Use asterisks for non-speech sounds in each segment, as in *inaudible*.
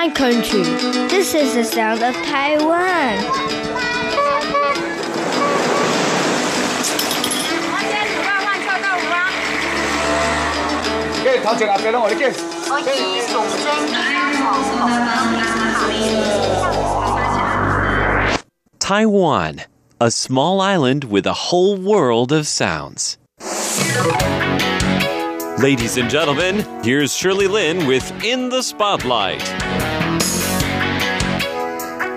my country. This is the sound of Taiwan. 嘅头前阿伯拢我哋嘅。 Taiwan, a small island with a whole world of sounds. Ladies and gentlemen, here's Shirley Lin with In the Spotlight.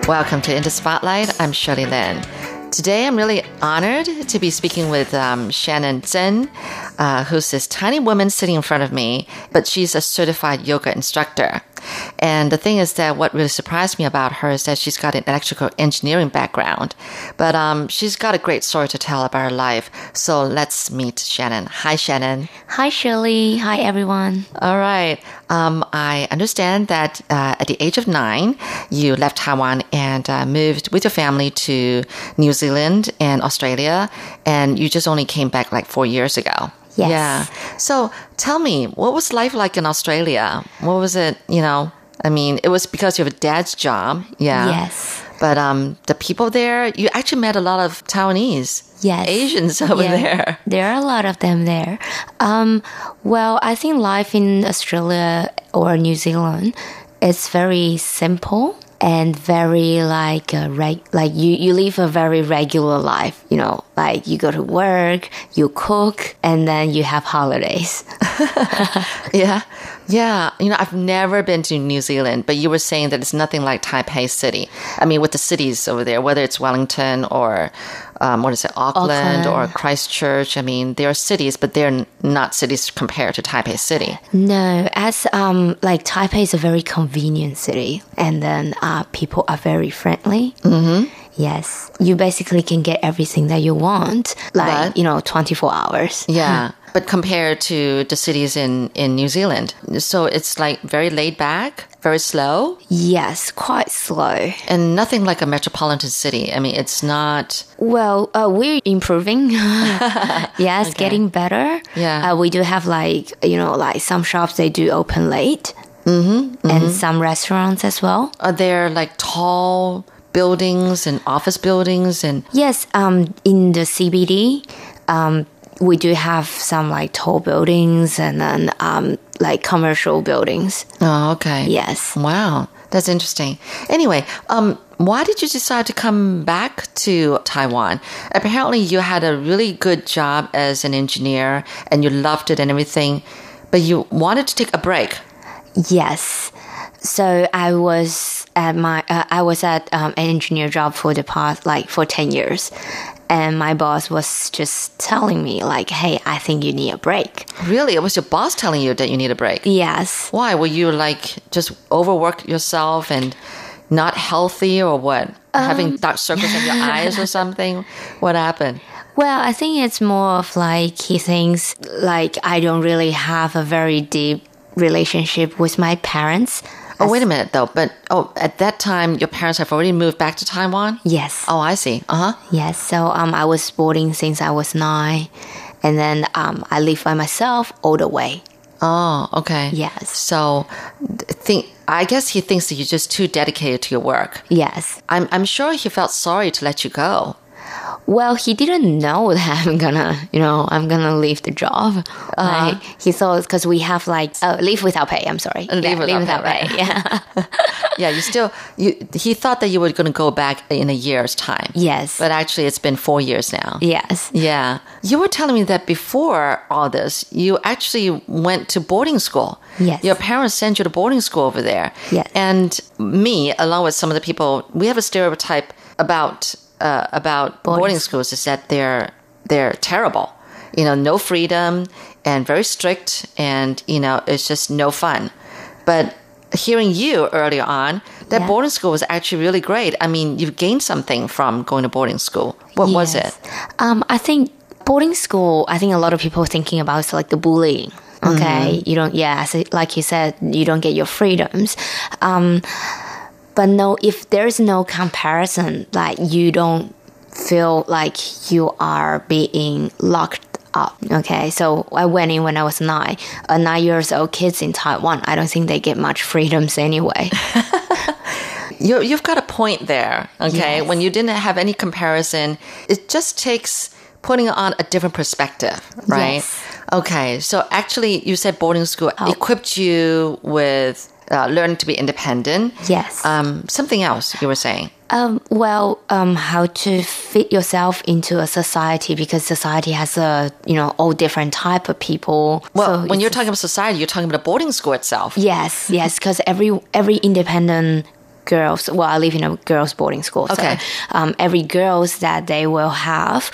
Welcome to In the Spotlight. I'm Shirley Lin. Today, I'm really honored to be speaking with um, Shannon Zhen, uh, who's this tiny woman sitting in front of me, but she's a certified yoga instructor. And the thing is that what really surprised me about her is that she's got an electrical engineering background, but um, she's got a great story to tell about her life. So let's meet Shannon. Hi, Shannon. Hi, Shirley. Hi, everyone. All right. Um, I understand that uh, at the age of nine, you left Taiwan and uh, moved with your family to New Zealand and Australia, and you just only came back like four years ago. Yes. Yeah. So tell me, what was life like in Australia? What was it, you know? I mean, it was because you have a dad's job. Yeah. Yes. But um, the people there, you actually met a lot of Taiwanese. Yes. Asians *laughs* over Yeah, there. There are a lot of them there. Um, well, I think life in Australia or New Zealand is very simple and very like a reg- like you you live a very regular life. You know, like you go to work, you cook, and then you have holidays. *laughs* *laughs* Yeah. Yeah. You know, I've never been to New Zealand, but you were saying that it's nothing like Taipei City. I mean, with the cities over there, whether it's Wellington or, um, what is it, Auckland, Auckland. or Christchurch. I mean, they are cities, but they're not cities compared to Taipei City. No, as um like Taipei is a very convenient city, and then uh, people are very friendly. Mm-hmm. Yes, you basically can get everything that you want, like But- you know, twenty four hours. Yeah. *laughs* but compared to the cities in, in New Zealand. So it's like very laid back, very slow, Yes, quite slow. and nothing like a metropolitan city. I mean, it's not. Well, uh, we're improving. *laughs* yes, getting better. Yeah. uh, we do have like you know like some shops they do open late, mm-hmm, and some restaurants as well. Are there like tall buildings and office buildings and Yes, um, in the CBD, um, we do have some like tall buildings and then um, like commercial buildings. Oh, okay. Yes. Wow, that's interesting. Anyway, um, why did you decide to come back to Taiwan? Apparently, you had a really good job as an engineer and you loved it and everything, but you wanted to take a break. Yes. So I was at my uh, I was at um, an engineer job for the past like for ten years, and my boss was just telling me like, "Hey, I think you need a break." Really, it was your boss telling you that you need a break. Yes. Why? Were you like just overwork yourself and not healthy or what? Having um, dark circles in your *laughs* eyes or something? What happened? Well, I think it's more of like he thinks like I don't really have a very deep relationship with my parents. Oh, wait a minute though. But oh, at that time, your parents have already moved back to Taiwan. Yes. Oh, I see. Uh huh. Yes. So um, I was boarding since I was nine, and then um, I live by myself all the way. Oh, okay. Yes. So, th- think. I guess he thinks that you're just too dedicated to your work. Yes. I'm. I'm sure he felt sorry to let you go. Well, he didn't know that I'm gonna, you know, I'm gonna leave the job. Like, he thought because we have like uh, leave without pay. I'm sorry, Leave Yeah, without pay, right. Yeah. *laughs* Yeah, you still. You. He thought that you were going to go back in a year's time. yes. But actually, it's been four years now. yes. Yeah. You were telling me that before all this, you actually went to boarding school. Yes. Your parents sent you to boarding school over there. Yes. And me, along with some of the people, we have a stereotype about uh, about boarding, Boarding schools is that they're they're terrible. You know, no freedom and very strict, and you know, it's just no fun. But hearing you earlier on, that Yeah. boarding school was actually really great. I mean, you've gained something from going to boarding school. What was it? Um, I think boarding school. I think a lot of people are thinking about is like the bullying. Okay, you don't. Yeah, it- like you said, you don't get your freedoms. Um, but no, if there's no comparison, like you don't feel like you are being locked up. Okay, so I went in when I was nine. A nine years old kids in Taiwan, I don't think they get much freedoms anyway. *laughs* *laughs* you you've got a point there. Okay, Yes. when you didn't have any comparison, it just takes putting on a different perspective, right? Yes. Okay, so actually, you said boarding school oh. equipped you with uh, learning to be independent. Yes. Um, something else you were saying. Um, well, um, how to fit yourself into a society because society has a you know all different type of people. Well, So when you're talking about society, you're talking about a boarding school itself. yes, *laughs* yes, because every every independent girls. Well, I live in a girls' boarding school. Okay. So, um, every girls that they will have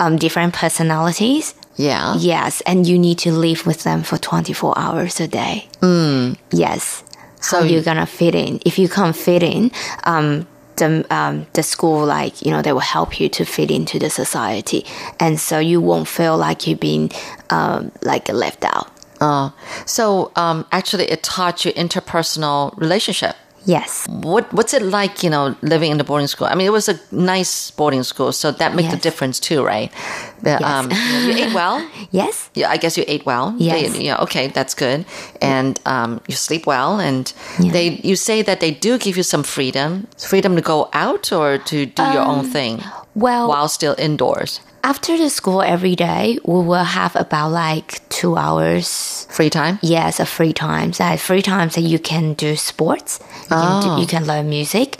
um, different personalities. Yeah. Yes, and you need to live with them for 24 hours a day. Mm. Yes. So How you're gonna fit in? If you can't fit in, um, the um, the school like you know they will help you to fit into the society, and so you won't feel like you've been um, like left out. Oh, so um, actually, it taught you interpersonal relationship. Yes. What What's it like, you know, living in the boarding school? I mean, it was a nice boarding school, so that makes a difference too, right? The, um, you ate well. *laughs* Yes. Yeah, I guess you ate well. Yes. They, yeah. Okay, that's good. And um, you sleep well, and Yeah. they. You say that they do give you some freedom, freedom to go out or to do your own thing Well, while still indoors. After the school every day, we will have about like two hours Free time. Yes, a free times. That free times that you can do sports. You can, do, you can learn music.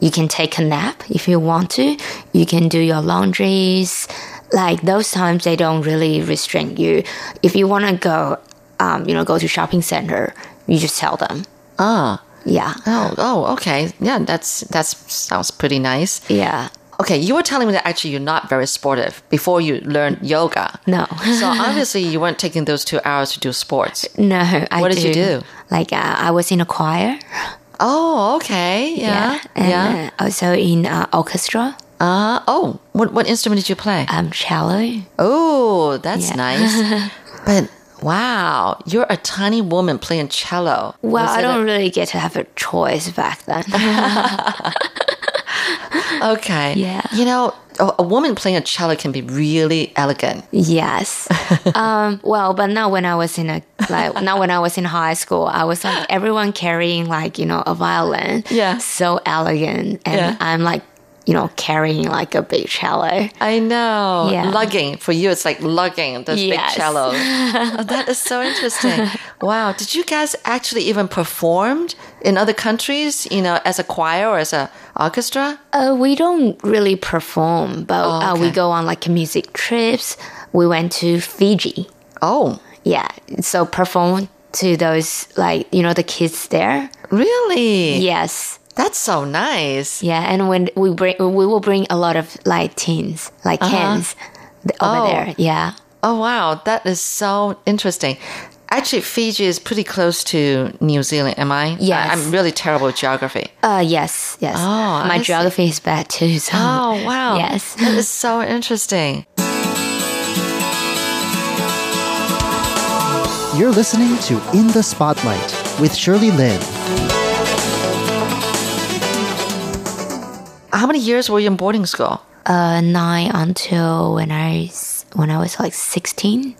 You can take a nap if you want to. You can do your laundries. Like those times, they don't really restrict you. If you want to go, um, you know, go to shopping center, you just tell them. Ah. Yeah, Oh. Oh. Okay. Yeah. That's that's sounds pretty nice. yeah. Okay, you were telling me that actually you're not very sportive before you learned yoga. No. So obviously you weren't taking those two hours to do sports. No, I What did you do? Like uh, I was in a choir. Oh, okay. Yeah. and Yeah. uh, also in uh, orchestra. Uh, oh, what, what instrument did you play? Um, cello. Oh, that's Yeah. nice. *laughs* but wow, you're a tiny woman playing cello. Well, I don't really get to have a choice back then. *laughs* *laughs* *laughs* okay. Yeah. You know, a, a woman playing a cello can be really elegant. Yes. *laughs* um, well, but now when I was in a like now when I was in high school, I was like everyone carrying like you know a violin. Yeah. So elegant, and Yeah. I'm like you know carrying like a big cello. I know. Yeah. Lugging. For you, it's like lugging this Yes. big cello. *laughs* oh, that is so interesting. Wow. Did you guys actually even performed in other countries, you know, as a choir or as a orchestra? Uh, we don't really perform, but Oh, uh, we go on like music trips. We went to Fiji. Oh, Yeah. So perform to those like you know the kids there. really? Yes. That's so nice. Yeah, and when we bring, we will bring a lot of like teens, like kids th- over Oh. there. Yeah, Oh, wow. That is so interesting. Actually, Fiji is pretty close to New Zealand, am I? Yes. I, am really terrible at geography. uh, yes, yes. Oh, My I see. geography is bad too. So Oh, wow. Yes. *laughs* That is so interesting. You're listening to In the Spotlight with Shirley Lin. How many years were you in boarding school? uh, nine until when I when I was like sixteen.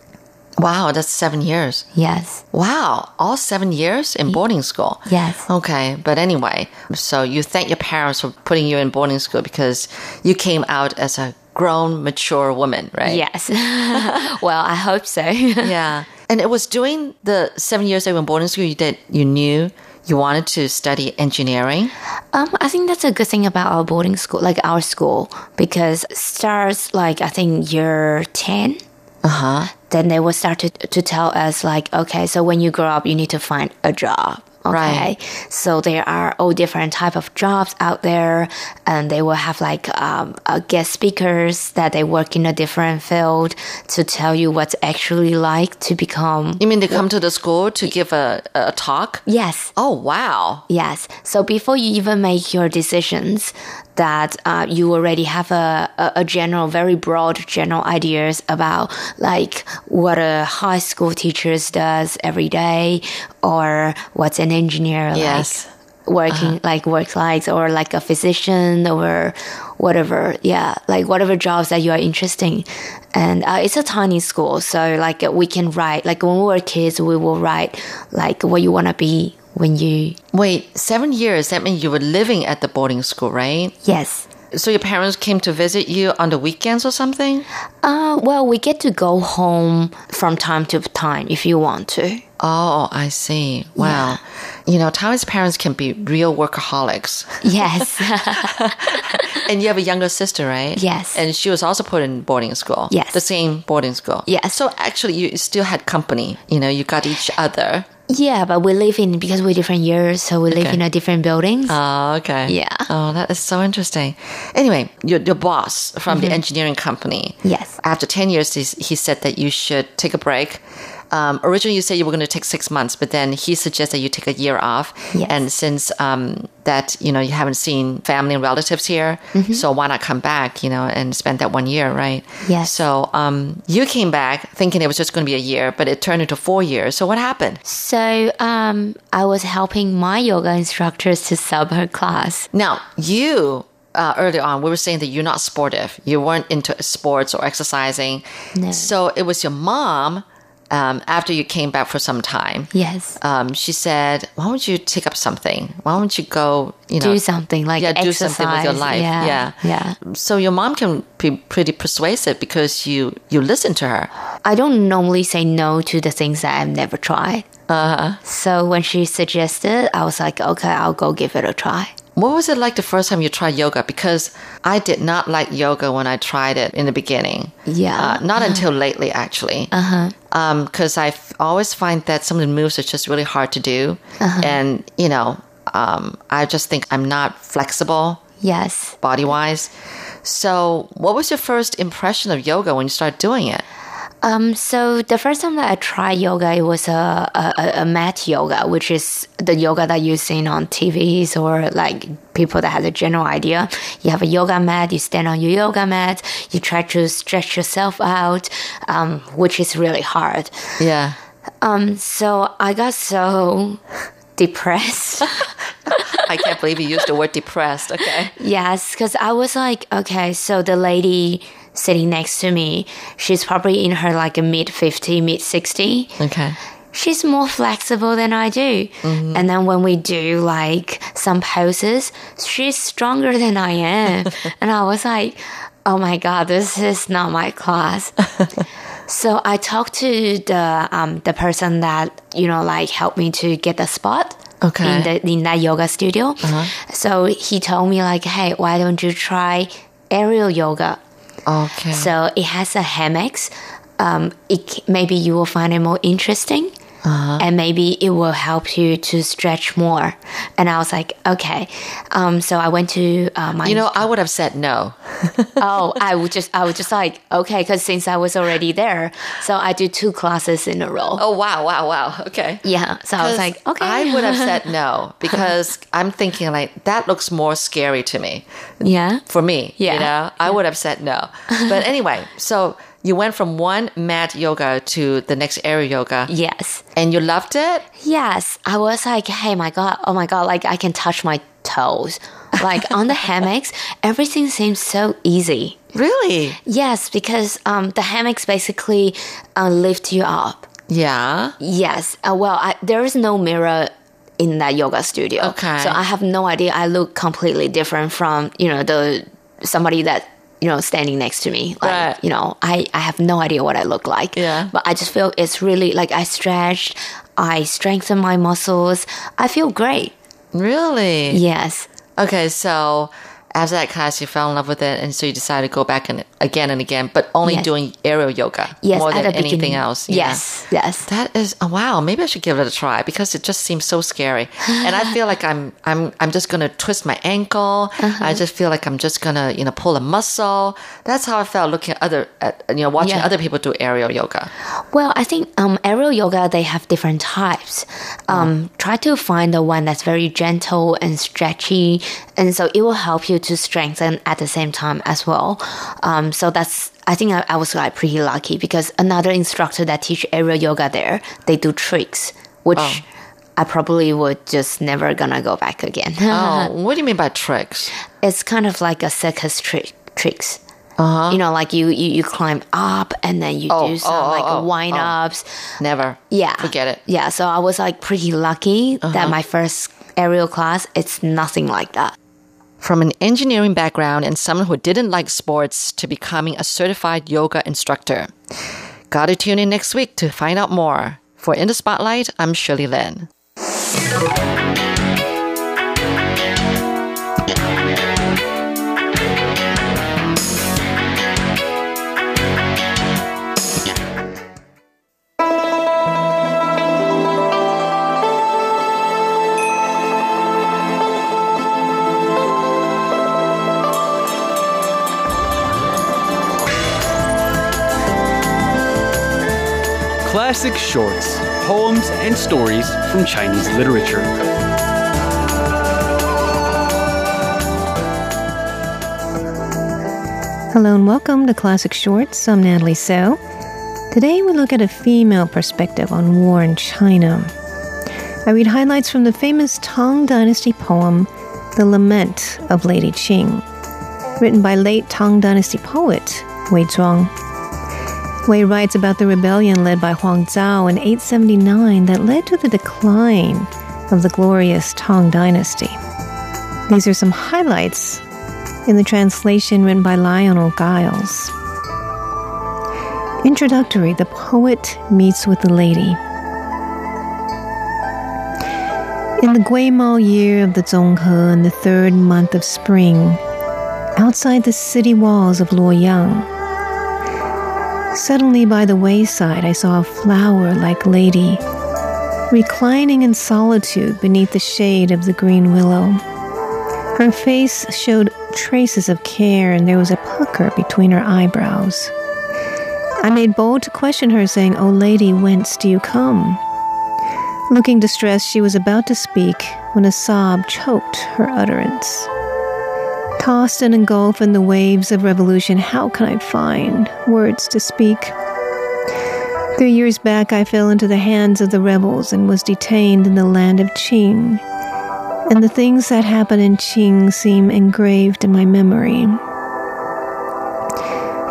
Wow, that's seven years. Yes, Wow, all seven years in boarding school. yes, Okay, but anyway, so you thank your parents for putting you in boarding school because you came out as a grown, mature woman, right? yes. *laughs* well, I hope so. *laughs* Yeah. And it was during the seven years that you were in boarding school you did you knew you wanted to study engineering. Um, I think that's a good thing about our boarding school, like our school, because starts like I think year ten. Uh huh. Then they will start to to tell us like, okay, so when you grow up, you need to find a job. Okay, Right. so there are all different type of jobs out there, and they will have like um, uh, guest speakers that they work in a different field to tell you what's actually like to become. You mean they come to the school to give a, a talk? Yes, Oh, wow. Yes. So before you even make your decisions, that uh, you already have a, a, general, very broad general ideas about like what a high school teacher does every day or what's an engineer Yes. like. working like work likes or like a physician or whatever yeah like whatever jobs that you are interested in and uh, it's a tiny school so like we can write like when we were kids we will write like what you want to be when you Wait, seven years. That means you were living at the boarding school, right? yes So your parents came to visit you on the weekends or something? uh well we get to go home from time to time if you want to Oh, I see. Wow. You know, Taiwanese parents can be real workaholics. yes *laughs* And you have a younger sister, right? Yes. And she was also put in boarding school. Yes. The same boarding school. Yes. So actually, you still had company. You know, you got each other. Yeah but we live in because we're different years so we live Okay. in a different buildings Oh, okay. Yeah. Oh, that is so interesting. Anyway, your, your boss from the engineering company. Mm-hmm. Yes. After 10 years, he, he said that you should take a break. Um, originally, you said you were going to take six months, but then he suggested you take a year off. Yes. And since um, that, you know, you haven't seen family and relatives here, Mm-hmm. so why not come back, you know, and spend that one year, right? Yes. So um, you came back thinking it was just going to be a year, but it turned into four years. So what happened? So um, I was helping my yoga instructors to sub her class. Now, you uh, earlier on, we were saying that you're not sportive. You weren't into sports or exercising. No. So it was your mom. Um, after you came back for some time, Yes. um, she said, "Why don't you take up something? Why don't you go? You know, do something like yeah, do exercise. something with your life. Yeah, yeah, yeah. So your mom can be pretty persuasive because you you listen to her. I don't normally say no to the things that I've never tried. Uh-huh. So when she suggested, I was like, okay, I'll go give it a try. What was it like the first time you tried yoga? Because I did not like yoga when I tried it in the beginning. Yeah. Uh, not until lately, actually. Uh huh. Because I f- always find that some of the moves are just really hard to do. And, you know, um, I just think I'm not flexible Yes. body wise. So, what was your first impression of yoga when you started doing it? Um, so the first time that I tried yoga, it was a, a, a mat yoga, which is the yoga that you've seen on TVs or like people that have a general idea. You have a yoga mat, you stand on your yoga mat, you try to stretch yourself out, um, which is really hard. Yeah. Um, so I got so depressed. *laughs* I can't believe you used the word depressed. Okay. yes, because I was like, okay, so the lady sitting next to me, she's probably in her like a mid 50, mid 60. Okay. she's more flexible than I do. And then when we do like some poses, she's stronger *laughs* than I am. *laughs* and I was like, oh my God, this is not my class. *laughs* so I talked to the, um, the person that, you know, like helped me to get the spot. Okay. In, the, in that yoga studio. So he told me like, hey, why don't you try aerial yoga? Okay. So it has a hammocks. Um, it maybe you will find it more interesting, and maybe it will help you to stretch more. And I was like, okay. Um, so I went to uh, my. you know, I would have said no. *laughs* oh, I would just, I was just like, okay, because since I was already there, so I do two classes in a row. Oh, wow, wow, wow. Okay. Yeah, so I was like, okay. I would have said no *laughs* because I'm thinking like that looks more scary to me. yeah. For me, Yeah. you know, I would have said no. But anyway, so you went from one mat yoga to the next aerial yoga, Yes. and you loved it. Yes, I was like, hey, my God, oh my God, like I can touch my toes. Like on the *laughs* hammocks, everything seems so easy. Really? Yes, because um, the hammocks basically uh, lift you up. Yeah. Yes, uh, well, I, there is no mirror in that yoga studio. Okay. So I have no idea. I look completely different from you know the somebody that you know standing next to me. Like Right. you know, I I have no idea what I look like. Yeah. But I just feel it's really like I stretched, I strengthen my muscles. I feel great. Really? Yes. Okay, so after that class, you fell in love with it, and so you decided to go back and again and again, but only Yes. doing aerial yoga Yes. more than anything beginning. else. Yes. Yes. That is oh, wow. Maybe I should give it a try because it just seems so scary, *sighs* and I feel like I'm I'm I'm just gonna twist my ankle. Uh-huh. I just feel like I'm just gonna you know pull a muscle. That's how I felt looking at other at, you know watching Yeah. other people do aerial yoga. Well, I think um, aerial yoga they have different types. Um, Try to find the one that's very gentle and stretchy, and so it will help you to strengthen at the same time as well. Um, so that's I think I, I was like pretty lucky because another instructor that teach aerial yoga there they do tricks, which I probably would just never gonna go back again. Oh, *laughs* what do you mean by tricks? it's kind of like a circus trick tricks. Uh-huh. You know, like you, you you climb up and then you Oh, do some oh, oh, like oh, wind oh. ups. Never. Yeah, Forget it. Yeah, so I was like pretty lucky Uh-huh. that my first aerial class it's nothing like that. From an engineering background and someone who didn't like sports to becoming a certified yoga instructor. Gotta tune in next week to find out more. For In the Spotlight, I'm Shirley Lin. Classic shorts, poems, and stories from Chinese literature. Hello and welcome to Classic Shorts. I'm Natalie So. Today we look at a female perspective on war in China. I read highlights from the famous Tang Dynasty poem, The Lament of Lady Qin, written by late Tang Dynasty poet Wei Zhuang. Wei writes about the rebellion led by Huang Chao in 879 that led to the decline of the glorious Tang Dynasty. These are some highlights in the translation written by Lionel Giles. Introductory The poet meets with the lady. In the Guimao year of the Zhonghe in the third month of spring, outside the city walls of Luoyang, suddenly by the wayside I saw a flower like lady reclining in solitude beneath the shade of the green willow. Her face showed traces of care, and there was a pucker between her eyebrows. I made bold to question her, saying, O lady, whence do you come? Looking distressed, she was about to speak when a sob choked her utterance. Tossed and engulfed in the waves of revolution, how can I find words to speak? Three years back, I fell into the hands of the rebels and was detained in the land of Qin and the things that happened in Qin seem engraved in my memory.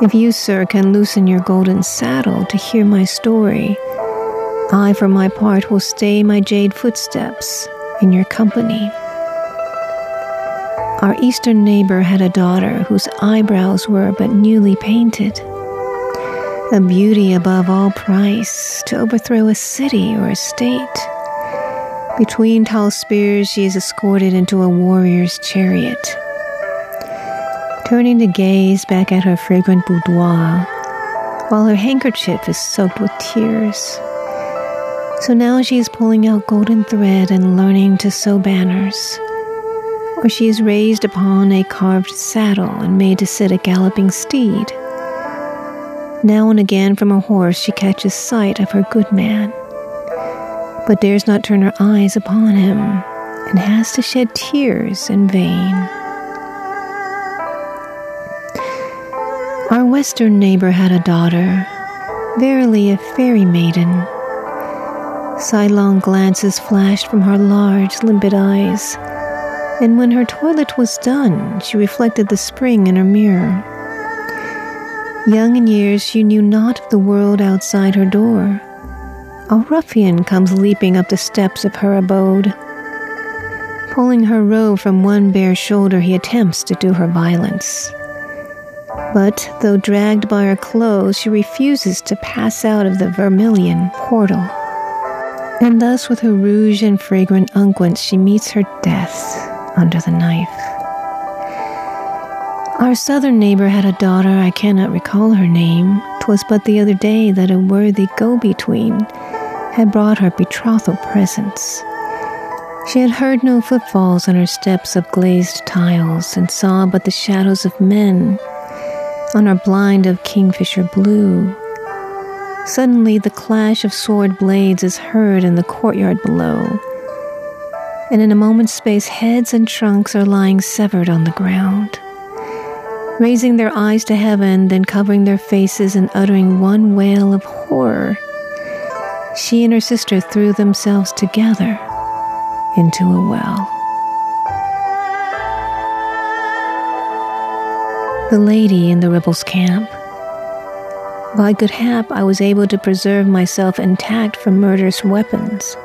If you, sir, can loosen your golden saddle to hear my story, I, for my part, will stay my jade footsteps in your company. Our eastern neighbor had a daughter whose eyebrows were but newly painted. A beauty above all price to overthrow a city or a state. Between tall spears, she is escorted into a warrior's chariot. Turning to gaze back at her fragrant boudoir, while her handkerchief is soaked with tears. So now she is pulling out golden thread and learning to sew banners. Or she is raised upon a carved saddle and made to sit a galloping steed. Now and again from a horse she catches sight of her good man but dares not turn her eyes upon him, and has to shed tears in vain. Our western neighbor had a daughter, verily a fairy maiden. Sidelong glances flashed from her large, limpid eyes, and when her toilet was done, she reflected the spring in her mirror. Young in years, she knew not of the world outside her door a ruffian comes leaping up the steps of her abode. Pulling her robe from one bare shoulder, he attempts to do her violence. But though dragged by her clothes, she refuses to pass out of the vermilion portal. And thus, with her rouge and fragrant unguents, she meets her death under the knife. Our southern neighbor had a daughter, I cannot recall her name. 'Twas but the other day that a worthy go between had brought her betrothal presents. She had heard no footfalls on her steps of glazed tiles, and saw but the shadows of men on her blind of kingfisher blue. Suddenly, the clash of sword blades is heard in the courtyard below, and in a moment's space, heads and trunks are lying severed on the ground. Raising their eyes to heaven, then covering their faces and uttering one wail of horror, she and her sister threw themselves together into a well. The lady in the rebels' camp. By good hap, I was able to preserve myself intact from murderous weapons.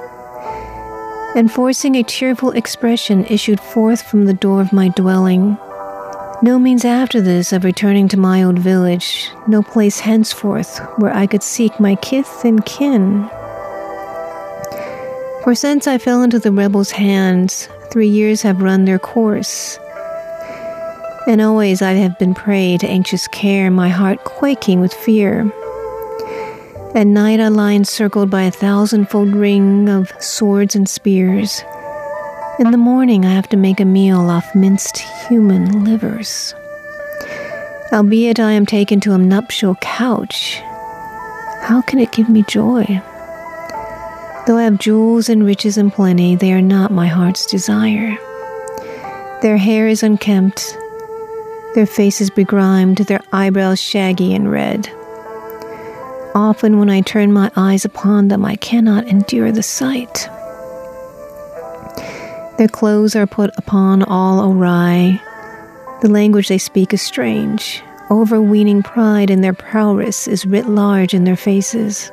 And forcing a cheerful expression issued forth from the door of my dwelling. No means after this of returning to my old village, no place henceforth where I could seek my kith and kin. For since I fell into the rebels' hands, three years have run their course. And always I have been prey to anxious care, my heart quaking with fear. At night I lie encircled by a thousandfold ring of swords and spears. In the morning I have to make a meal off minced human livers. Albeit I am taken to a nuptial couch, how can it give me joy? Though I have jewels and riches in plenty, they are not my heart's desire. Their hair is unkempt, their faces begrimed, their eyebrows shaggy and red. Often, when I turn my eyes upon them, I cannot endure the sight. Their clothes are put upon all awry. The language they speak is strange. Overweening pride in their prowess is writ large in their faces.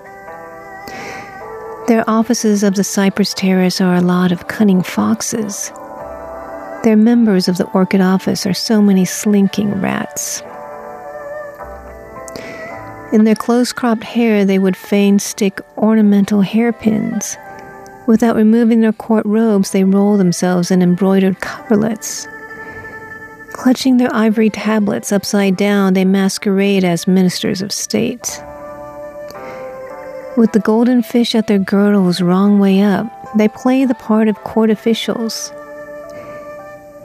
Their offices of the Cypress Terrace are a lot of cunning foxes. Their members of the Orchid Office are so many slinking rats. In their close cropped hair, they would fain stick ornamental hairpins. Without removing their court robes, they roll themselves in embroidered coverlets. Clutching their ivory tablets upside down, they masquerade as ministers of state. With the golden fish at their girdles wrong way up, they play the part of court officials.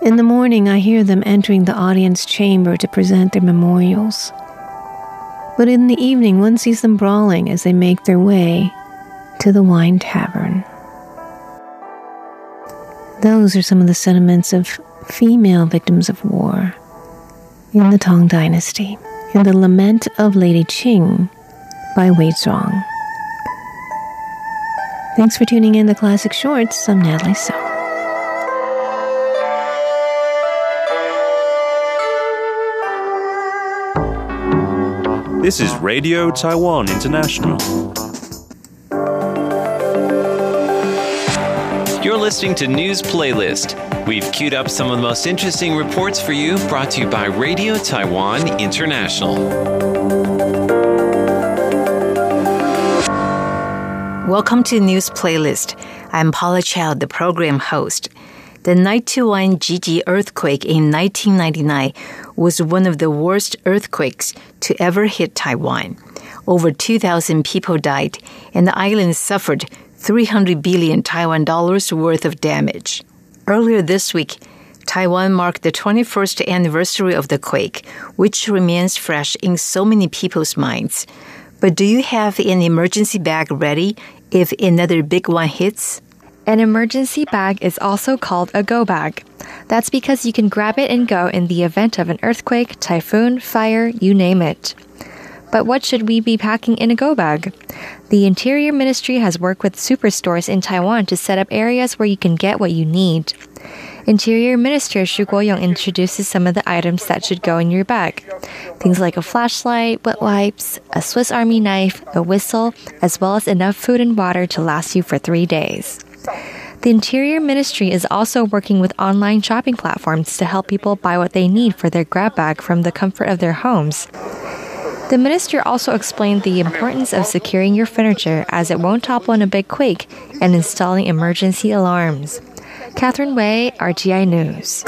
In the morning, I hear them entering the audience chamber to present their memorials. But in the evening, one sees them brawling as they make their way to the wine tavern. Those are some of the sentiments of female victims of war in the Tang Dynasty in The Lament of Lady Qin by Wei Zhuang. Thanks for tuning in to Classic Shorts. I'm Natalie So. This is Radio Taiwan International. You're listening to News Playlist. We've queued up some of the most interesting reports for you, brought to you by Radio Taiwan International. Welcome to News Playlist. I'm Paula Chow, the program host. The 921 Jiji earthquake in 1999 was one of the worst earthquakes to ever hit Taiwan. Over 2,000 people died, and the island suffered 300 billion Taiwan dollars worth of damage. Earlier this week, Taiwan marked the 21st anniversary of the quake, which remains fresh in so many people's minds. But do you have an emergency bag ready if another big one hits? An emergency bag is also called a go bag. That's because you can grab it and go in the event of an earthquake, typhoon, fire, you name it. But what should we be packing in a go bag? The Interior Ministry has worked with superstores in Taiwan to set up areas where you can get what you need. Interior Minister Xu Guoyong introduces some of the items that should go in your bag. Things like a flashlight, wet wipes, a Swiss Army knife, a whistle, as well as enough food and water to last you for three days. The Interior Ministry is also working with online shopping platforms to help people buy what they need for their grab bag from the comfort of their homes. The minister also explained the importance of securing your furniture as it won't topple in a big quake and installing emergency alarms. Catherine Wei, RTI News.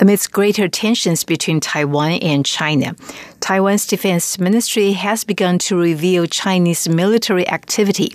Amidst greater tensions between Taiwan and China, Taiwan's defense ministry has begun to reveal Chinese military activity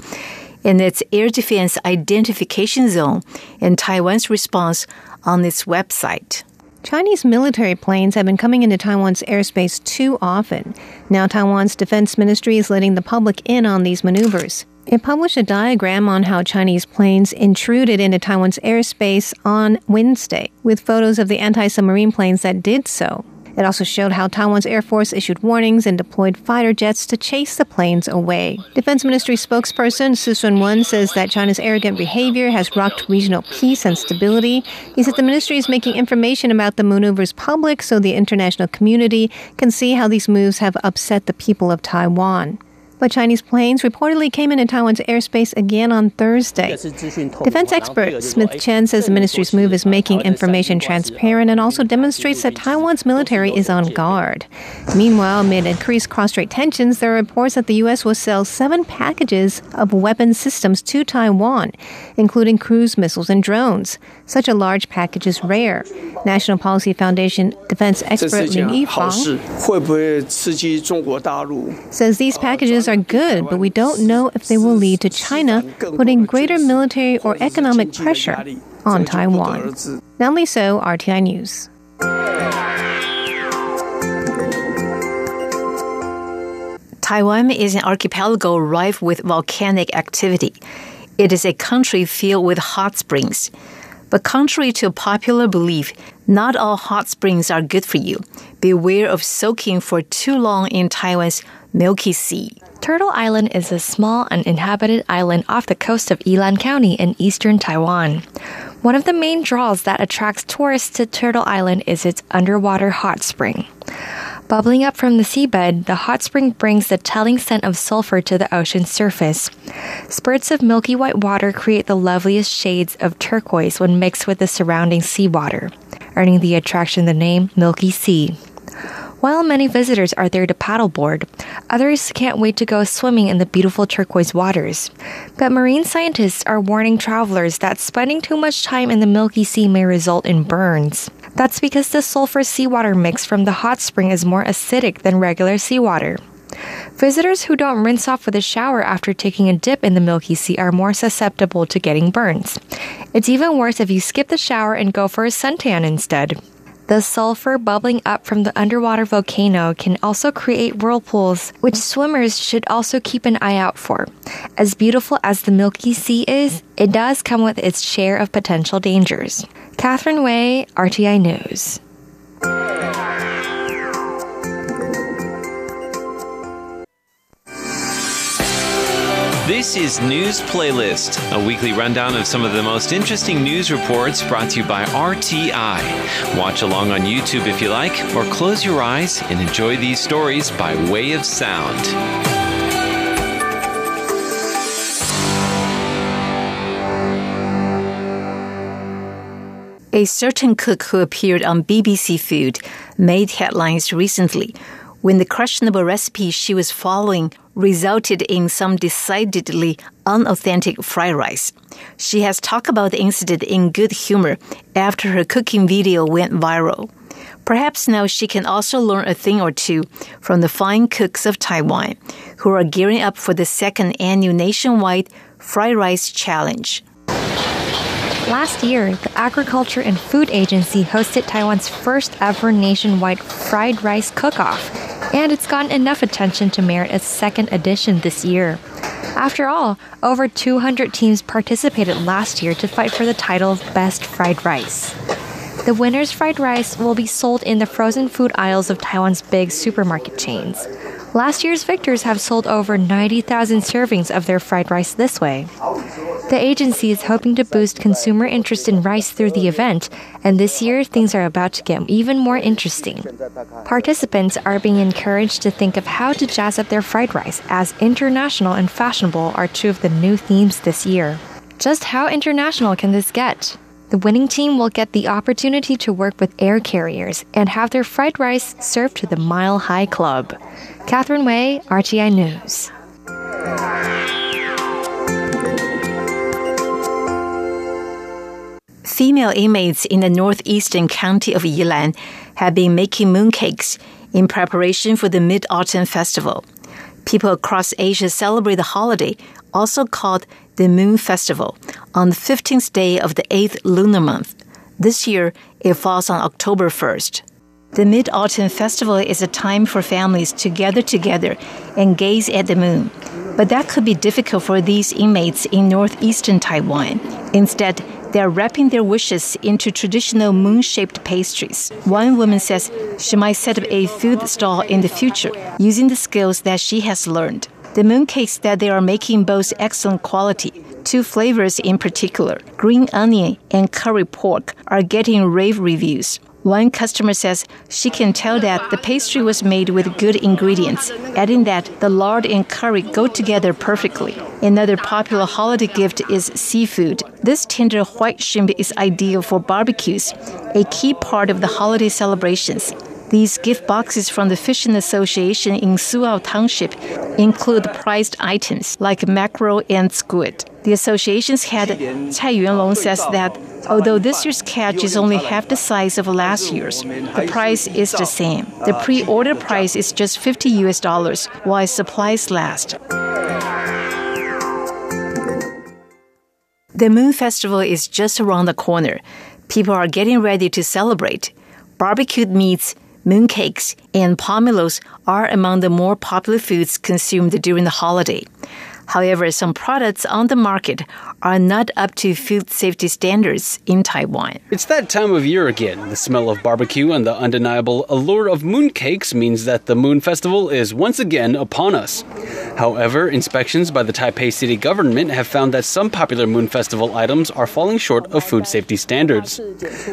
in its air defense identification zone and Taiwan's response on its website. Chinese military planes have been coming into Taiwan's airspace too often. Now, Taiwan's defense ministry is letting the public in on these maneuvers. It published a diagram on how Chinese planes intruded into Taiwan's airspace on Wednesday, with photos of the anti submarine planes that did so. It also showed how Taiwan's Air Force issued warnings and deployed fighter jets to chase the planes away. Defense Ministry spokesperson Shih Shun-wen says that China's arrogant behavior has rocked regional peace and stability. He said the ministry is making information about the maneuvers public so the international community can see how these moves have upset the people of Taiwan but Chinese planes reportedly came into Taiwan's airspace again on Thursday. Defense expert Smith Chen says the ministry's move is making information transparent and also demonstrates that Taiwan's military is on guard. Meanwhile, amid increased cross-strait tensions, there are reports that the U.S. will sell seven packages of weapon systems to Taiwan, including cruise missiles and drones. Such a large package is rare. National Policy Foundation defense expert Lin Yifang says these packages are good, but we don't know if they will lead to China putting greater military or economic pressure on Taiwan. Natalie So, RTI News. Taiwan is an archipelago rife with volcanic activity. It is a country filled with hot springs. But contrary to popular belief, not all hot springs are good for you. Beware of soaking for too long in Taiwan's Milky Sea. Turtle Island is a small uninhabited island off the coast of Yilan County in eastern Taiwan. One of the main draws that attracts tourists to Turtle Island is its underwater hot spring. Bubbling up from the seabed, the hot spring brings the telling scent of sulfur to the ocean's surface. Spurts of milky white water create the loveliest shades of turquoise when mixed with the surrounding seawater, earning the attraction the name Milky Sea. While many visitors are there to paddleboard, others can't wait to go swimming in the beautiful turquoise waters. But marine scientists are warning travelers that spending too much time in the Milky Sea may result in burns. That's because the sulfur seawater mix from the hot spring is more acidic than regular seawater. Visitors who don't rinse off with a shower after taking a dip in the Milky Sea are more susceptible to getting burns. It's even worse if you skip the shower and go for a suntan instead. The sulfur bubbling up from the underwater volcano can also create whirlpools, which swimmers should also keep an eye out for. As beautiful as the Milky Sea is, it does come with its share of potential dangers. Catherine Wei, RTI News. This is News Playlist, a weekly rundown of some of the most interesting news reports brought to you by RTI. Watch along on YouTube if you like, or close your eyes and enjoy these stories by way of sound. A certain cook who appeared on BBC Food made headlines recently when the questionable recipe she was following resulted in some decidedly unauthentic fried rice. She has talked about the incident in good humor after her cooking video went viral. Perhaps now she can also learn a thing or two from the fine cooks of Taiwan who are gearing up for the second annual nationwide fried rice challenge. Last year, the Agriculture and Food Agency hosted Taiwan's first ever nationwide fried rice cook off, and it's gotten enough attention to merit a second edition this year. After all, over 200 teams participated last year to fight for the title of Best Fried Rice. The winner's fried rice will be sold in the frozen food aisles of Taiwan's big supermarket chains. Last year's victors have sold over 90,000 servings of their fried rice this way. The agency is hoping to boost consumer interest in rice through the event, and this year things are about to get even more interesting. Participants are being encouraged to think of how to jazz up their fried rice, as international and fashionable are two of the new themes this year. Just how international can this get? The winning team will get the opportunity to work with air carriers and have their fried rice served to the Mile High Club. Catherine Wei, RTI News. Female inmates in the northeastern county of Yilan have been making mooncakes in preparation for the Mid Autumn Festival. People across Asia celebrate the holiday, also called the Moon Festival, on the 15th day of the 8th lunar month. This year, it falls on October 1st. The Mid Autumn Festival is a time for families to gather together and gaze at the moon. But that could be difficult for these inmates in northeastern Taiwan. Instead, They are wrapping their wishes into traditional moon shaped pastries. One woman says she might set up a food stall in the future using the skills that she has learned. The mooncakes that they are making boast excellent quality. Two flavors in particular, green onion and curry pork, are getting rave reviews. One customer says she can tell that the pastry was made with good ingredients, adding that the lard and curry go together perfectly. Another popular holiday gift is seafood. This tender white shrimp is ideal for barbecues, a key part of the holiday celebrations. These gift boxes from the Fishing Association in Suao Township include prized items like mackerel and squid. The association's head, Cai Yuanlong, says that although this year's catch is only half the size of last year's, the price is the same. The pre-order price is just 50 US dollars, while supplies last. The Moon Festival is just around the corner. People are getting ready to celebrate. Barbecued meats, mooncakes, and pomelos are among the more popular foods consumed during the holiday. However, some products on the market are not up to food safety standards in Taiwan. It's that time of year again. The smell of barbecue and the undeniable allure of mooncakes means that the Moon Festival is once again upon us. However, inspections by the Taipei city government have found that some popular Moon Festival items are falling short of food safety standards.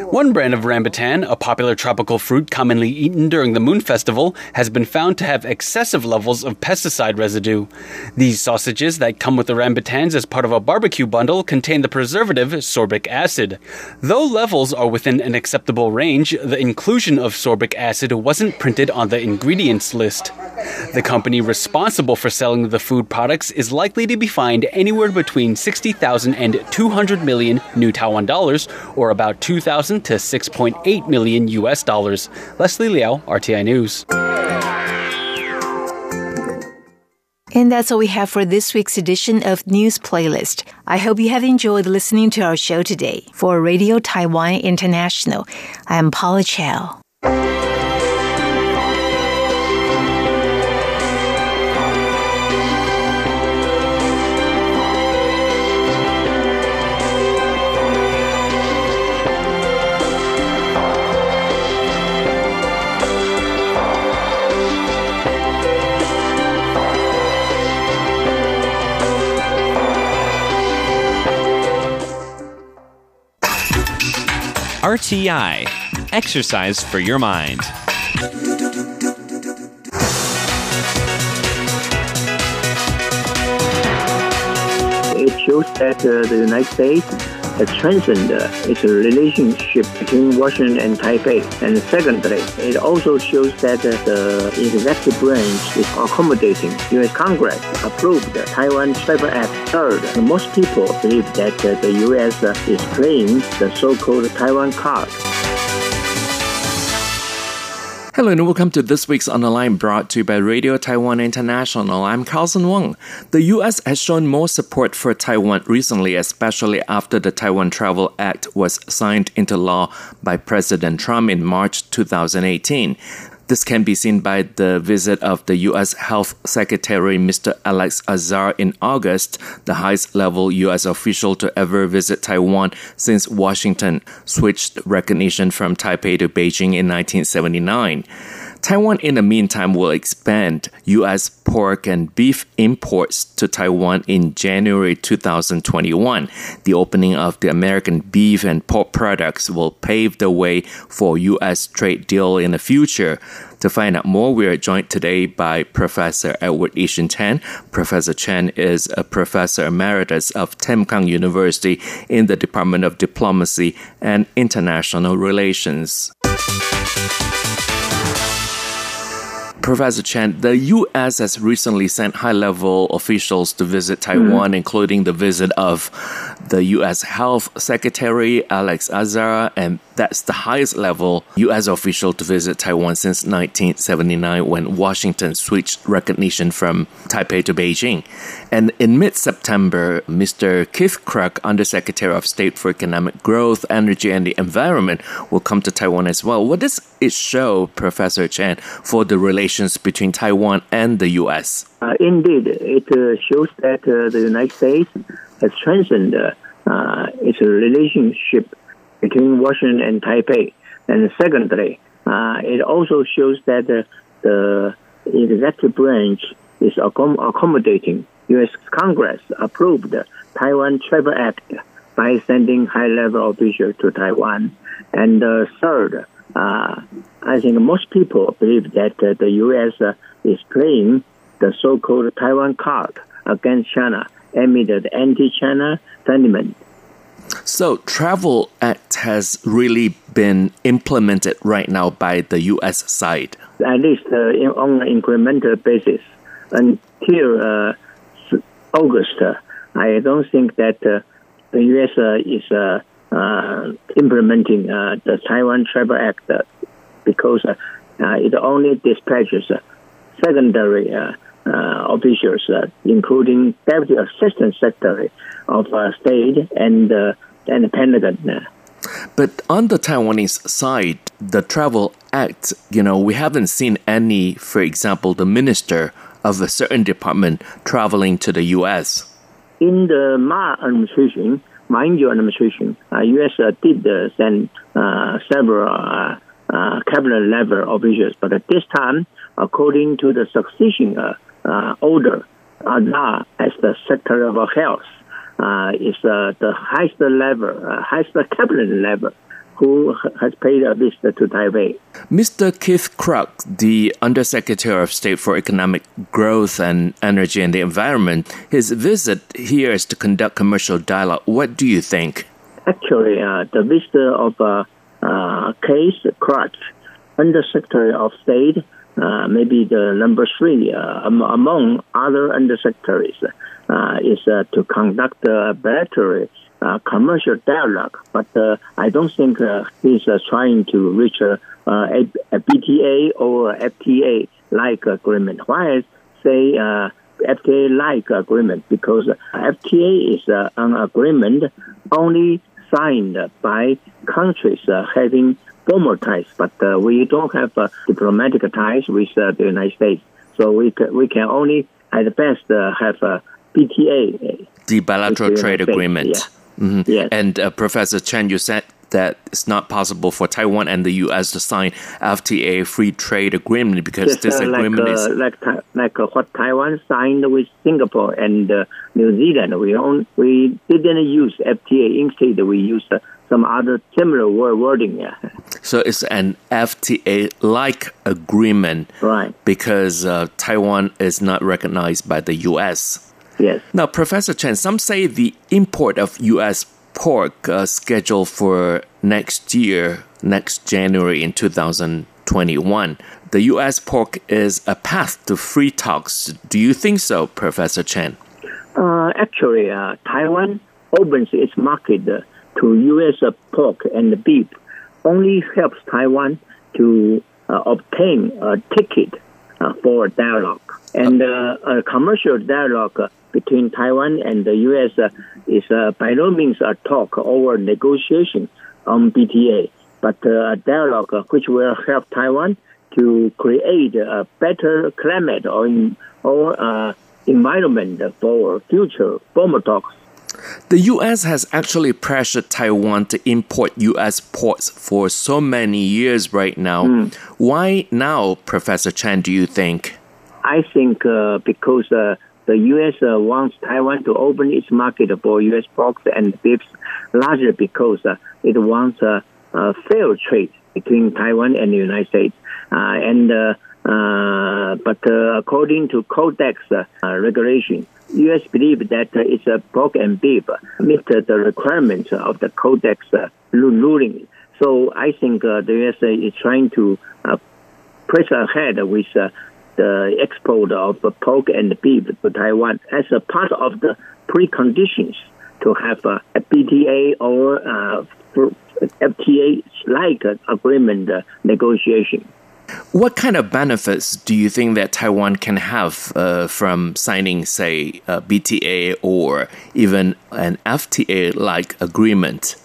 One brand of rambutan, a popular tropical fruit commonly eaten during the Moon Festival, has been found to have excessive levels of pesticide residue. These sausages that come with the rambutans as part of a barbecue bundle contain the preservative sorbic acid. Though levels are within an acceptable range, the inclusion of sorbic acid wasn't printed on the ingredients list. The company responsible for selling the food products is likely to be fined anywhere between 60,000 and 200 million new Taiwan dollars, or about 2,000 to 6.8 million US dollars. Leslie Liao, RTI News. And that's all we have for this week's edition of News Playlist. I hope you have enjoyed listening to our show today. For Radio Taiwan International, I am Paula Chow. RTI Exercise for Your Mind. It shows that uh, the United States has strengthened its relationship between Washington and Taipei. And secondly, it also shows that the executive branch is accommodating. U.S. Congress approved the Taiwan Cyber Act. Third, most people believe that the U.S. is playing the so-called Taiwan card. Hello and welcome to this week's On the Line brought to you by Radio Taiwan International. I'm Carlson Wong. The U.S. has shown more support for Taiwan recently, especially after the Taiwan Travel Act was signed into law by President Trump in March 2018. This can be seen by the visit of the U.S. Health Secretary Mr. Alex Azar in August, the highest level U.S. official to ever visit Taiwan since Washington switched recognition from Taipei to Beijing in 1979. Taiwan, in the meantime, will expand U.S. pork and beef imports to Taiwan in January 2021. The opening of the American beef and pork products will pave the way for U.S. trade deal in the future. To find out more, we are joined today by Professor Edward Ishin Chen. Professor Chen is a professor emeritus of Tamkang University in the Department of Diplomacy and International Relations. Professor Chen, the U.S. has recently sent high level officials to visit Taiwan, mm-hmm. including the visit of the U.S. Health Secretary Alex Azar, and that's the highest level U.S. official to visit Taiwan since 1979 when Washington switched recognition from Taipei to Beijing. And in mid September, Mr. Keith Krach, Undersecretary of State for Economic Growth, Energy, and the Environment, will come to Taiwan as well. What does it show, Professor Chen, for the relations between Taiwan and the U.S.? Uh, indeed, it uh, shows that uh, the United States has strengthened uh, it's relationship between Washington and Taipei. And secondly, uh, it also shows that the executive branch is accom- accommodating. U.S. Congress approved the Taiwan Travel Act by sending high-level officials to Taiwan. And uh, third, uh, I think most people believe that uh, the U.S. Uh, is playing the so-called Taiwan card against China the anti-China sentiment. So, Travel Act has really been implemented right now by the U.S. side. At least uh, on an incremental basis. Until uh, August, uh, I don't think that uh, the U.S. Uh, is uh, implementing the Taiwan Travel Act because it only dispatches secondary officials, including Deputy Assistant Secretary of State and and the Pentagon. But on the Taiwanese side, the Travel Act, you know, we haven't seen any, for example, the minister of a certain department traveling to the U.S. In the Ma administration, Ma Ying-jeou administration, uh, U.S. Uh, did uh, send uh, several uh, uh, cabinet level officials, but at this time, according to the succession order, Azar as the Secretary of Health uh, is uh, the highest level, uh, highest cabinet level who has paid a visit to Taipei. Mr. Keith Krach, the Undersecretary of State for Economic Growth and Energy and the Environment, his visit here is to conduct commercial dialogue. What do you think? Actually, uh, the visit of uh, uh, Keith Krach, Undersecretary of State, uh, maybe the number three uh, among other undersecretaries, uh, is uh, to conduct a better commercial dialogue. But I don't think he's trying to reach a, a, BTA or FTA like agreement. Why say FTA like agreement? Because FTA is an agreement only signed by countries having formal ties, but uh, we don't have uh, diplomatic ties with uh, the United States. So we can, we can only, at best, have a BTA. The bilateral trade agreement. Yeah. Mm-hmm. Yes. And uh, Professor Chen, you said that it's not possible for Taiwan and the U.S. to sign FTA free trade agreement because this uh, agreement like, is like like what Taiwan signed with Singapore and uh, New Zealand. We own, we didn't use FTA. Instead, we used uh, some other similar wording. Yeah. So it's an FTA like agreement, right? Because uh, Taiwan is not recognized by the U.S. Yes. Now, Professor Chen, some say the import of U.S. pork uh, scheduled for next year, next January in 2021. The U.S. pork is a path to free talks. Do you think so, Professor Chen? Uh, actually, uh, Taiwan opens its market uh, to U.S. pork and beef only helps Taiwan to uh, obtain a ticket uh, for dialogue. And a commercial dialogue between Taiwan and the U.S. Uh, is uh, by no means a talk or negotiation on BTA, but uh, a dialogue which will help Taiwan to create a better climate or, or environment for future formal talks. The U.S. has actually pressured Taiwan to import U.S. ports for so many years right now. Mm. Why now, Professor Chen, do you think? I think uh, because uh, the U.S. Uh, wants Taiwan to open its market for U.S. pork and beef, largely because uh, it wants a, fair trade between Taiwan and the United States. Uh, and uh, uh, but uh, according to Codex regulation, U.S. believe that its a pork and beef meet the requirements of the Codex ruling. So I think the U.S. is trying to press ahead with the export of pork and beef to Taiwan as a part of the preconditions to have a, BTA or uh, FTA like agreement uh, negotiation. What kind of benefits do you think that Taiwan can have uh, from signing, say, a BTA or even an FTA like agreement?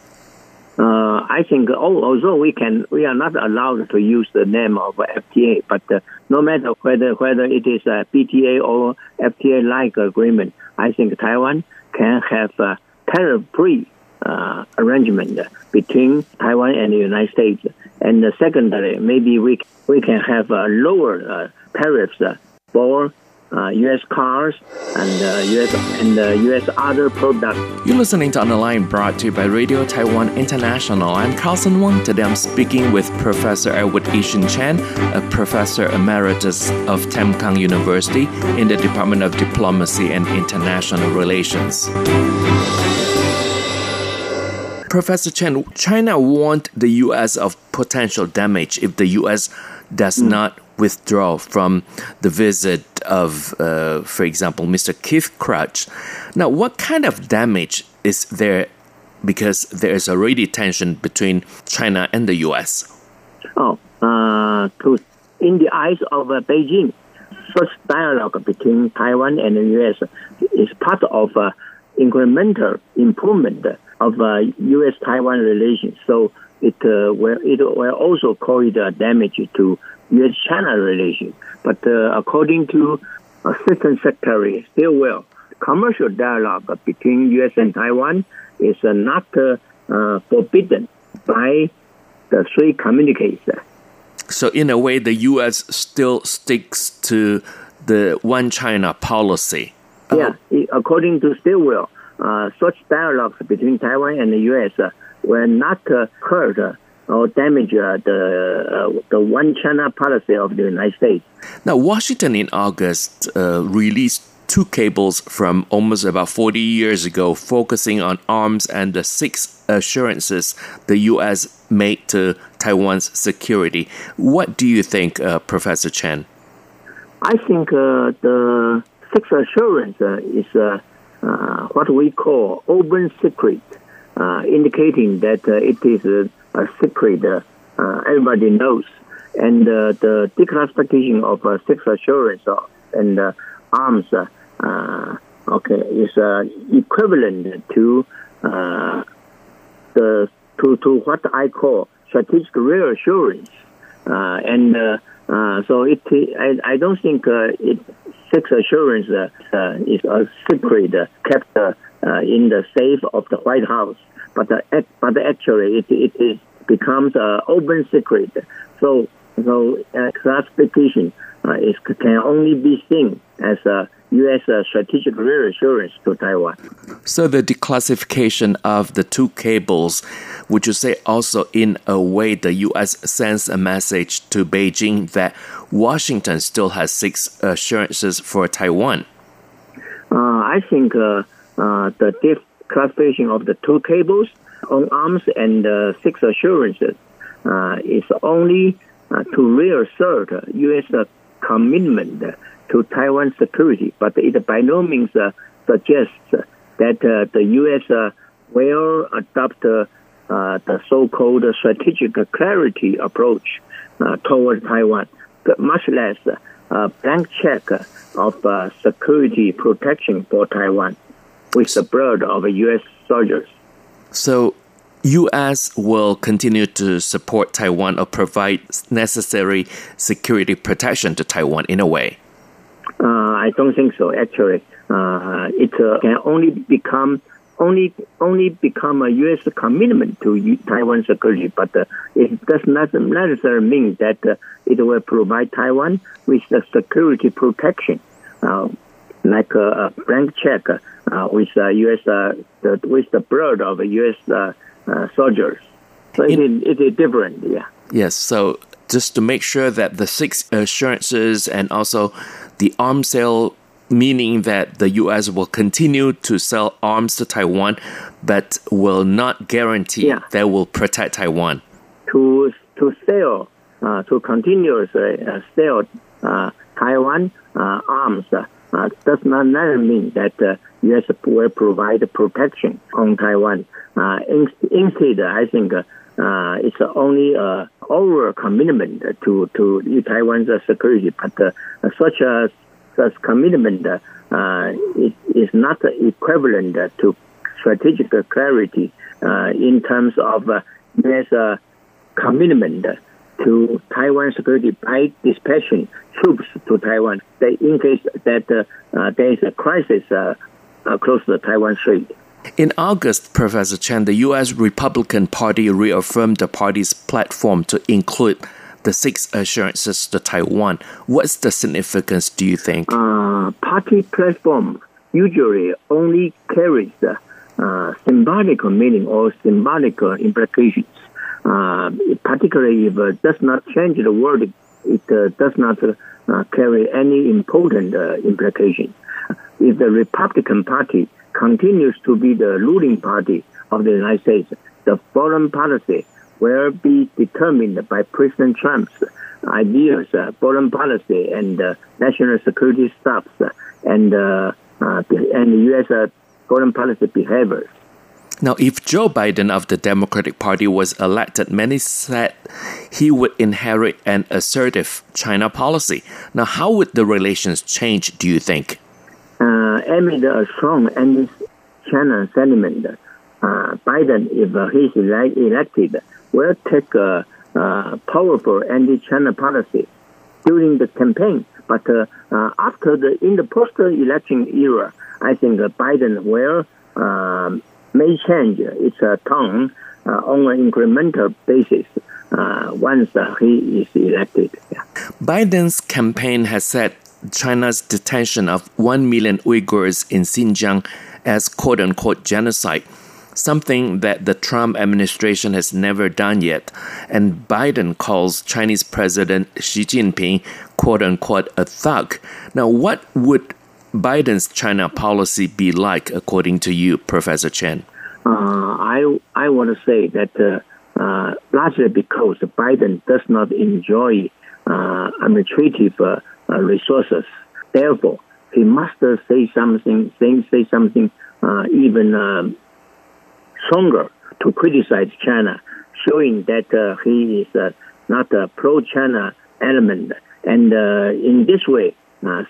Uh, I think although we can, we are not allowed to use the name of FTA, but uh, no matter whether whether it is a BTA or FTA-like agreement, I think Taiwan can have a tariff-free uh, arrangement between Taiwan and the United States. And secondly, maybe we we can have uh, lower uh, tariffs for uh, U.S. cars and uh, U.S. and uh, U.S. other products. You're listening to On the Line, brought to you by Radio Taiwan International. I'm Carlson Wong. Today I'm speaking with Professor Edward Ishin Chen, a professor emeritus of Tamkang University in the Department of Diplomacy and International Relations. Professor Chen, China warned the U.S. of potential damage if the U.S. does mm. not withdraw from the visit of, uh, for example, Mr. Keith Krach. Now, what kind of damage is there because there is already tension between China and the U.S.? Oh, uh, to, in the eyes of uh, Beijing, such dialogue between Taiwan and the U.S. is part of uh, incremental improvement of uh, U.S.-Taiwan relations. So it uh, will it will also cause uh, damage to U.S.-China relations. But uh, according to Assistant Secretary Stilwell, commercial dialogue between U.S. and Taiwan is uh, not uh, uh, forbidden by the three communiques. So, in a way, the U.S. still sticks to the one China policy. Yeah, according to Stilwell, uh, such dialogues between Taiwan and the U.S. Uh, will not uh, hurt uh, or damage uh, the uh, the one China policy of the United States. Now, Washington in August released two cables from almost about 40 years ago, focusing on arms and the six assurances the U.S. made to Taiwan's security. What do you think, Professor Chen? I think the six assurance is uh, what we call open secret, uh, indicating that uh, it is a, a secret uh, uh, everybody knows. And uh, the declassification of six assurance and arms okay, is equivalent to the to, to what I call strategic reassurance. Uh, and uh, uh, so it, I, I don't think it six assurance uh, uh, is a secret uh, kept in the safe of the White House, but but actually it it is becomes an open secret. So so classification is can only be seen as a U.S. Uh, strategic reassurance to Taiwan. So the declassification of the two cables, would you say also in a way the U.S. sends a message to Beijing that Washington still has six assurances for Taiwan? Uh, I think uh, uh the declassification of the two cables on arms and uh, six assurances uh, is only to reassert U.S. commitment to Taiwan security, but it by no means uh, suggests that uh, the U.S. Uh, will adopt the so-called strategic clarity approach toward Taiwan, but much less a blank check of security protection for Taiwan with the blood of U.S. soldiers. So, U.S. will continue to support Taiwan or provide necessary security protection to Taiwan in a way. Uh, I don't think so. Actually, uh, it uh, can only become only only become a U.S. commitment to Taiwan security, but uh, it does not necessarily mean that uh, it will provide Taiwan with the security protection, uh, like a, blank check with U.S. The, with the blood of U.S. soldiers. So it, it, it is different. Yeah. Yes. So just to make sure that the six assurances and also the arms sale meaning that the U.S. will continue to sell arms to Taiwan, but will not guarantee yeah. that will protect Taiwan. To to sell, uh, to continuously uh, sell uh, Taiwan uh, arms uh, does not mean that the U.S. will provide protection on Taiwan. Uh, instead, I think uh, it's only a over commitment to to Taiwan's security, but uh, such a such commitment uh, is, is not equivalent to strategic clarity uh, in terms of uh, U.S. Uh, commitment to Taiwan security by dispatching troops to Taiwan in case that uh, there is a crisis close to the Taiwan Strait. In August, Professor Chen, the U.S. Republican Party reaffirmed the party's platform to include the six assurances to Taiwan. What's the significance, do you think? Uh, party platform usually only carries uh, symbolic meaning or symbolic implications. Uh, particularly if it does not change the word, it uh, does not uh, carry any important uh, implications. If the Republican Party continues to be the ruling party of the United States, the foreign policy will be determined by President Trump's ideas, uh, foreign policy, and uh, national security stuff, uh, and uh, uh, and U.S. Uh, foreign policy behaviors. Now, if Joe Biden of the Democratic Party was elected, many said he would inherit an assertive China policy. Now, how would the relations change, do you think? Uh, amid a strong anti-China sentiment, uh, Biden, if uh, he's elected, will take a, a powerful anti-China policy during the campaign. But uh, uh, after the in the post-election era, I think Biden will um, may change its uh, tone on an incremental basis. once he is elected. Yeah. Biden's campaign has said China's detention of 1 million Uyghurs in Xinjiang as quote unquote genocide, something that the Trump administration has never done yet. And Biden calls Chinese President Xi Jinping quote unquote a thug. Now, what would Biden's China policy be like, according to you, Professor Chen? Uh, I, I want to say that uh, uh, largely because Biden does not enjoy uh, administrative uh, resources. Therefore, he must say something, say, say something uh, even um, stronger to criticize China, showing that uh, he is not a pro-China element. And in this way,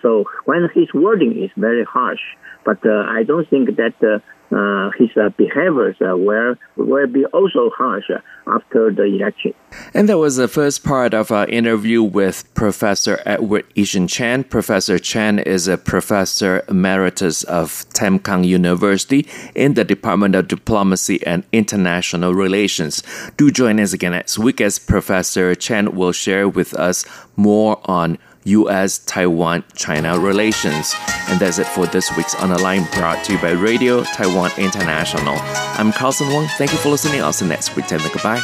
so when his wording is very harsh, but I don't think that uh, his uh, behaviors uh, will, will be also harsh after the election. And that was the first part of our interview with Professor Edward Ishan Chan. Professor Chan is a professor emeritus of Tamkang University in the Department of Diplomacy and International Relations. Do join us again next week as Professor Chan will share with us more on U.S. Taiwan China relations. And that's it for this week's On the Line brought to you by Radio Taiwan International. I'm Carlson Wong. Thank you for listening. I'll see you next week. Time goodbye.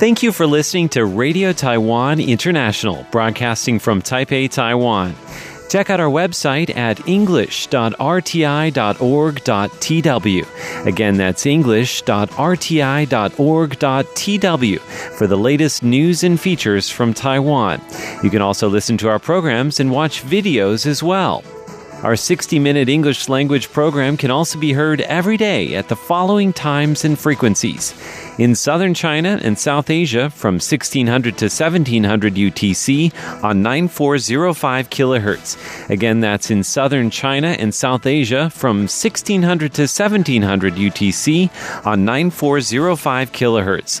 Thank you for listening to Radio Taiwan International, broadcasting from Taipei, Taiwan. Check out our website at english.rti.org.tw. Again, that's english.rti.org.tw for the latest news and features from Taiwan. You can also listen to our programs and watch videos as well. Our 60 minute English language program can also be heard every day at the following times and frequencies in southern China and South Asia from 1600 to 1700 UTC on 9405 kHz. Again, that's in southern China and South Asia from 1600 to 1700 UTC on 9405 kHz.